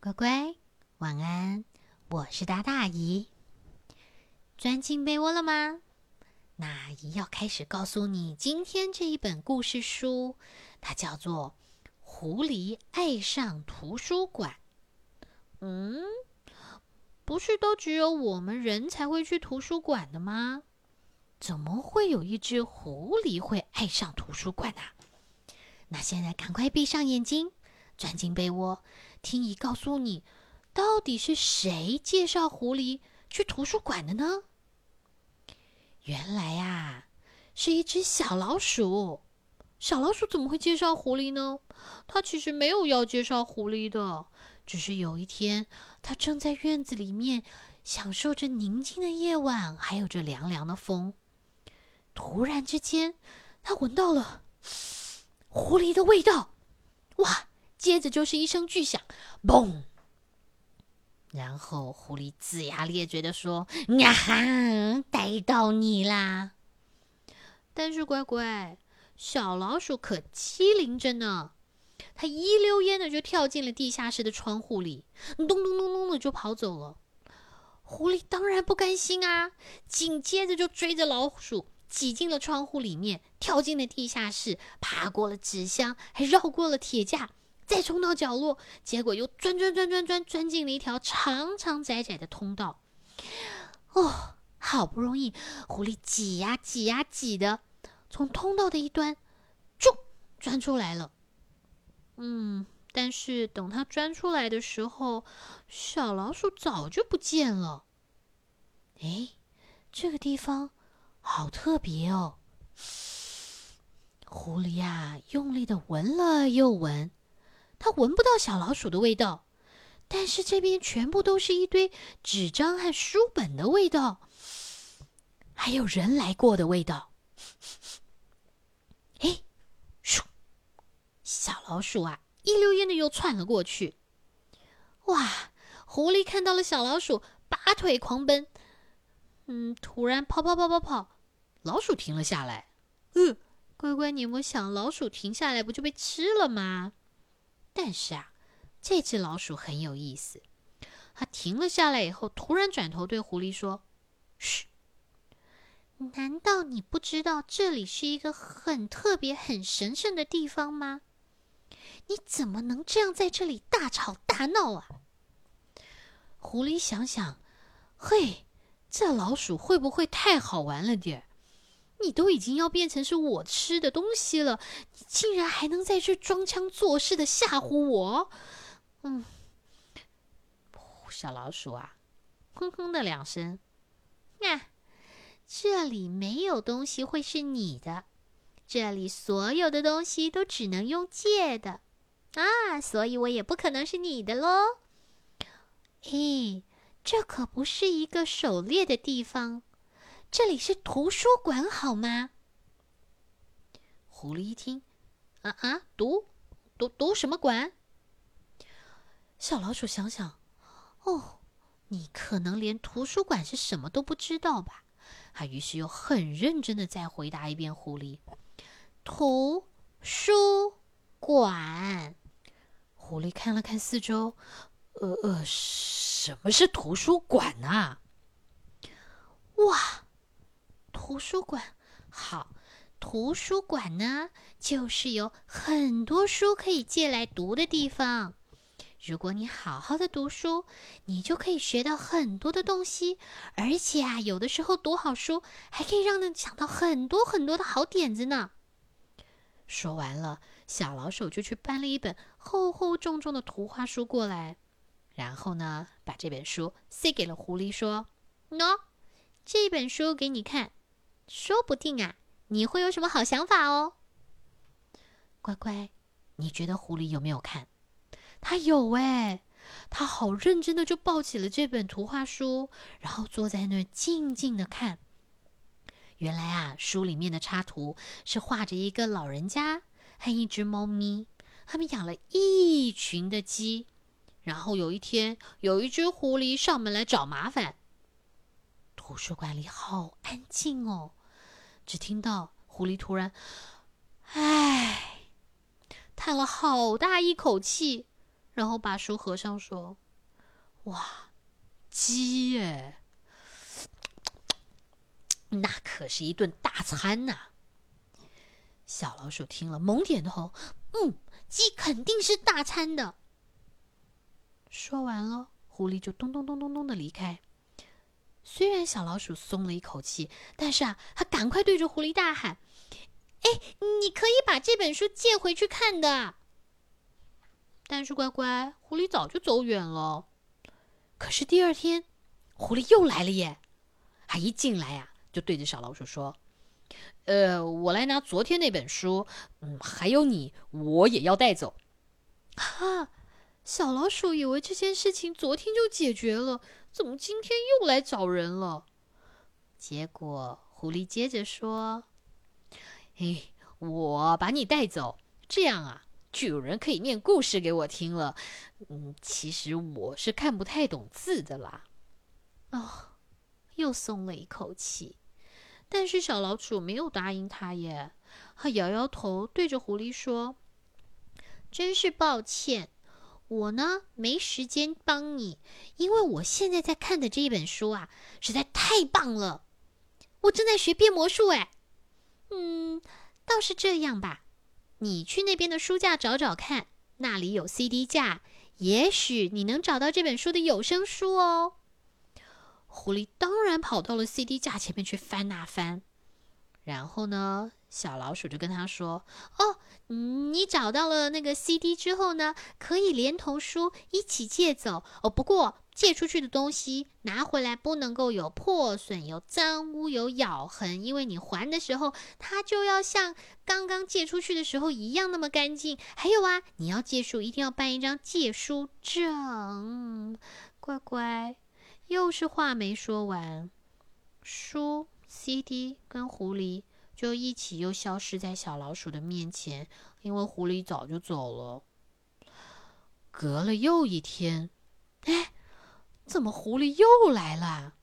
乖乖，晚安！我是大大姨。钻进被窝了吗？那姨要开始告诉你今天这一本故事书，它叫做《狐狸爱上图书馆》。嗯，不是都只有我们人才会去图书馆的吗？怎么会有一只狐狸会爱上图书馆呢？那现在赶快闭上眼睛，钻进被窝，听姨告诉你，到底是谁介绍狐狸去图书馆的呢？原来呀，是一只小老鼠。小老鼠怎么会介绍狐狸呢？它其实没有要介绍狐狸的，只是有一天，它正在院子里面享受着宁静的夜晚，还有着凉凉的风。突然之间，它闻到了 狐狸的味道，哇！接着就是一声巨响，嘣！然后狐狸龇牙咧嘴的说：“呀哈，逮到你啦！”但是乖乖，小老鼠可机灵着呢，它一溜烟的就跳进了地下室的窗户里，咚咚咚咚的就跑走了。狐狸当然不甘心啊，紧接着就追着老鼠。挤进了窗户里面，跳进了地下室，爬过了纸箱，还绕过了铁架，再冲到角落，结果又钻钻钻钻钻钻进了一条长长窄窄的通道。哦，好不容易，狐狸挤呀挤呀挤的，从通道的一端，就钻出来了。嗯，但是等它钻出来的时候，小老鼠早就不见了。哎，这个地方。好特别哦！狐狸呀，用力的闻了又闻，它闻不到小老鼠的味道，但是这边全部都是一堆纸张和书本的味道，还有人来过的味道。哎，咻！小老鼠啊，一溜烟的又窜了过去。哇！狐狸看到了小老鼠，拔腿狂奔。嗯，突然跑跑跑跑跑，老鼠停了下来。嗯，乖乖，你有没有想，老鼠停下来不就被吃了吗？但是啊，这只老鼠很有意思。它停了下来以后，突然转头对狐狸说：“嘘，难道你不知道这里是一个很特别、很神圣的地方吗？你怎么能这样在这里大吵大闹啊？”狐狸想想，嘿。这老鼠会不会太好玩了点儿？你都已经要变成是我吃的东西了，你竟然还能在这装腔作势的吓唬我？嗯，小老鼠啊，哼哼的两声，啊，这里没有东西会是你的，这里所有的东西都只能用借的啊，所以我也不可能是你的喽。嘿。这可不是一个狩猎的地方，这里是图书馆，好吗？狐狸一听，啊啊，读读读什么馆？小老鼠想想，哦，你可能连图书馆是什么都不知道吧？他于是又很认真的再回答一遍：狐狸，图书馆。狐狸看了看四周，呃呃。什么是图书馆呢？哇，图书馆好，图书馆呢，就是有很多书可以借来读的地方。如果你好好的读书，你就可以学到很多的东西，而且啊，有的时候读好书还可以让人想到很多很多的好点子呢。说完了，小老鼠就去搬了一本厚厚重重的图画书过来。然后呢，把这本书塞给了狐狸，说：“喏，这本书给你看，说不定啊，你会有什么好想法哦。”乖乖，你觉得狐狸有没有看？他有哎，他好认真的就抱起了这本图画书，然后坐在那儿静静的看。原来啊，书里面的插图是画着一个老人家和一只猫咪，他们养了一群的鸡。然后有一天，有一只狐狸上门来找麻烦。图书馆里好安静哦，只听到狐狸突然“唉”叹了好大一口气，然后把书合上，说：“哇，鸡耶！那可是一顿大餐呐！”小老鼠听了，猛点头：“嗯，鸡肯定是大餐的。”说完了，狐狸就咚咚咚咚咚的离开。虽然小老鼠松了一口气，但是啊，他赶快对着狐狸大喊：“哎，你可以把这本书借回去看的。”但是乖乖，狐狸早就走远了。可是第二天，狐狸又来了耶！他一进来呀，就对着小老鼠说：“呃，我来拿昨天那本书，嗯，还有你，我也要带走。”哈，小老鼠以为这件事情昨天就解决了。怎么今天又来找人了？结果狐狸接着说：“嘿，我把你带走，这样啊，就有人可以念故事给我听了。嗯，其实我是看不太懂字的啦。”哦，又松了一口气。但是小老鼠没有答应他耶，他摇摇头，对着狐狸说：“真是抱歉。”我呢没时间帮你，因为我现在在看的这一本书啊，实在太棒了。我正在学变魔术，哎，嗯，倒是这样吧，你去那边的书架找找看，那里有 CD 架，也许你能找到这本书的有声书哦。狐狸当然跑到了 CD 架前面去翻啊翻，然后呢？小老鼠就跟他说：“哦，你找到了那个 CD 之后呢，可以连同书一起借走哦。不过借出去的东西拿回来不能够有破损、有脏污、有咬痕，因为你还的时候它就要像刚刚借出去的时候一样那么干净。还有啊，你要借书一定要办一张借书证。乖乖，又是话没说完，书、CD 跟狐狸。”就一起又消失在小老鼠的面前，因为狐狸早就走了。隔了又一天，哎，怎么狐狸又来了？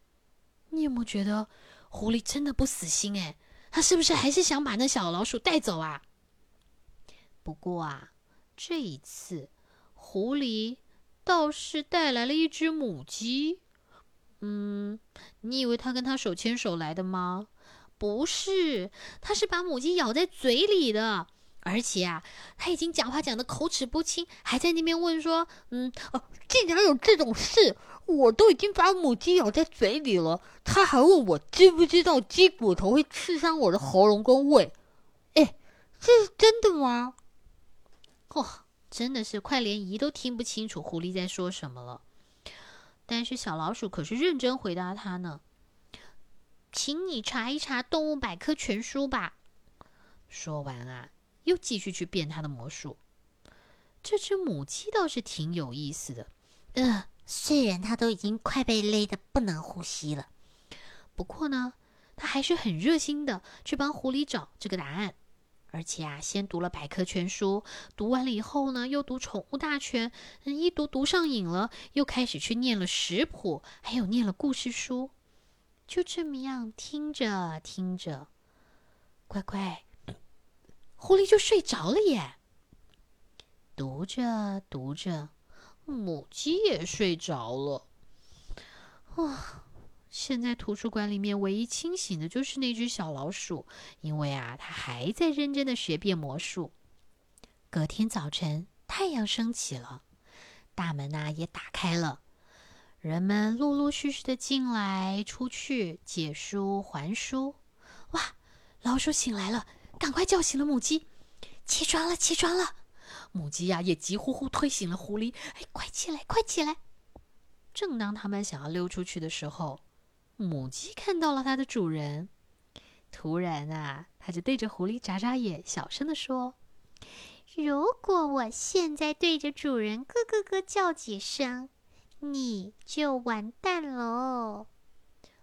你有没有觉得狐狸真的不死心？哎，他是不是还是想把那小老鼠带走啊？不过啊，这一次狐狸倒是带来了一只母鸡。嗯，你以为他跟他手牵手来的吗？不是，他是把母鸡咬在嘴里的，而且啊，他已经讲话讲的口齿不清，还在那边问说：“嗯，哦，竟然有这种事！我都已经把母鸡咬在嘴里了，他还问我知不知道鸡骨头会刺伤我的喉咙跟胃？哎，这是真的吗？”哇，真的是快连姨都听不清楚狐狸在说什么了。但是小老鼠可是认真回答他呢。请你查一查《动物百科全书》吧。说完啊，又继续去变他的魔术。这只母鸡倒是挺有意思的，呃，虽然它都已经快被勒得不能呼吸了，不过呢，它还是很热心的去帮狐狸找这个答案。而且啊，先读了百科全书，读完了以后呢，又读宠物大全，一读读上瘾了，又开始去念了食谱，还有念了故事书。就这么样听着听着，乖乖，狐狸就睡着了耶。读着读着，母鸡也睡着了。哇！现在图书馆里面唯一清醒的就是那只小老鼠，因为啊，它还在认真的学变魔术。隔天早晨，太阳升起了，大门呐也打开了。人们陆陆续续的进来、出去，借书还书。哇！老鼠醒来了，赶快叫醒了母鸡。起床了，起床了！母鸡呀，也急呼呼推醒了狐狸。哎，快起来，快起来！正当他们想要溜出去的时候，母鸡看到了它的主人。突然啊，它就对着狐狸眨眨眼，小声的说：“如果我现在对着主人咯咯咯叫几声。”你就完蛋喽！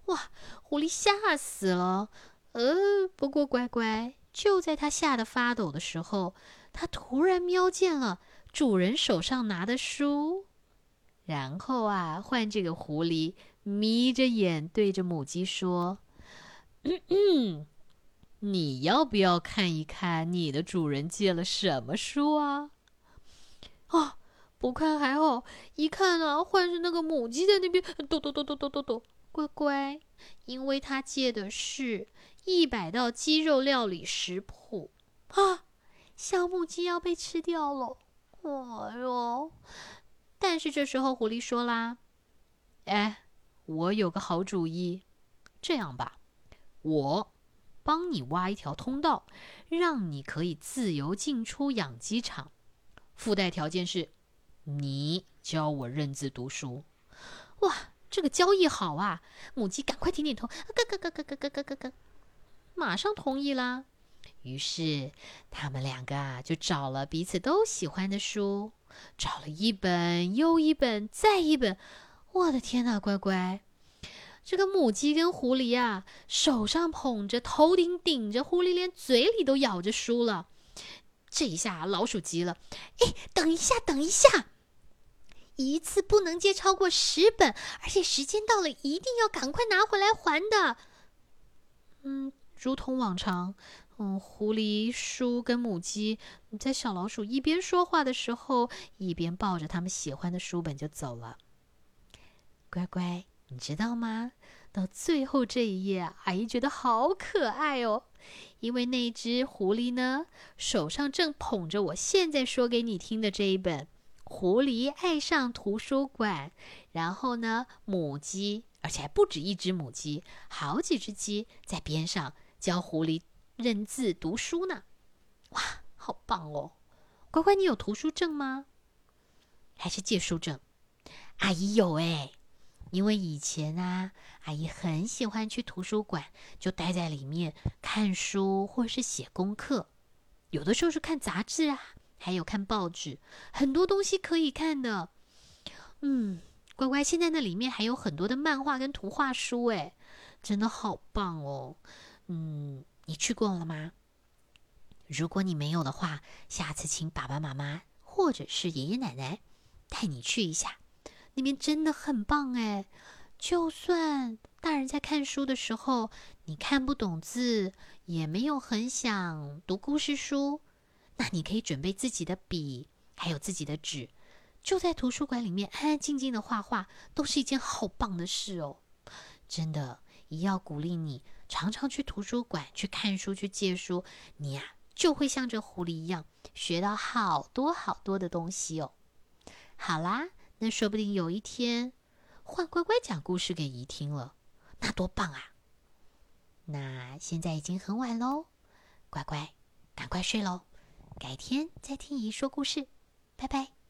哇，狐狸吓死了。呃，不过乖乖，就在它吓得发抖的时候，它突然瞄见了主人手上拿的书，然后啊，换这个狐狸眯着眼对着母鸡说：“嗯嗯，你要不要看一看你的主人借了什么书啊？”哦。不看还好，一看啊，换是那个母鸡在那边抖抖抖抖抖抖抖。乖乖，因为他借的是一百道鸡肉料理食谱啊，小母鸡要被吃掉了。哎呦！但是这时候狐狸说啦：“哎，我有个好主意，这样吧，我帮你挖一条通道，让你可以自由进出养鸡场。附带条件是，你教我认字读书。”哇！这个交易好啊！母鸡赶快点点头，咯咯咯咯咯咯咯咯咯，马上同意啦。于是他们两个啊，就找了彼此都喜欢的书，找了一本又一本再一本。我的天哪，乖乖！这个母鸡跟狐狸啊，手上捧着，头顶顶着，狐狸连嘴里都咬着书了。这一下老鼠急了，哎，等一下，等一下！一次不能借超过十本，而且时间到了一定要赶快拿回来还的。嗯，如同往常，嗯，狐狸、叔跟母鸡在小老鼠一边说话的时候，一边抱着他们喜欢的书本就走了。乖乖，你知道吗？到最后这一页，阿姨觉得好可爱哦，因为那只狐狸呢，手上正捧着我现在说给你听的这一本。狐狸爱上图书馆，然后呢，母鸡，而且还不止一只母鸡，好几只鸡在边上教狐狸认字读书呢。哇，好棒哦！乖乖，你有图书证吗？还是借书证？阿姨有哎，因为以前啊，阿姨很喜欢去图书馆，就待在里面看书或是写功课，有的时候是看杂志啊。还有看报纸，很多东西可以看的。嗯，乖乖，现在那里面还有很多的漫画跟图画书，哎，真的好棒哦。嗯，你去过了吗？如果你没有的话，下次请爸爸妈妈或者是爷爷奶奶带你去一下，那边真的很棒哎。就算大人在看书的时候，你看不懂字，也没有很想读故事书。那你可以准备自己的笔，还有自己的纸，就在图书馆里面安安静静的画画，都是一件好棒的事哦。真的，也要鼓励你常常去图书馆去看书、去借书，你呀就会像这狐狸一样，学到好多好多的东西哦。好啦，那说不定有一天换乖乖讲故事给姨听了，那多棒啊！那现在已经很晚喽，乖乖，赶快睡喽。改天再听姨说故事，拜拜。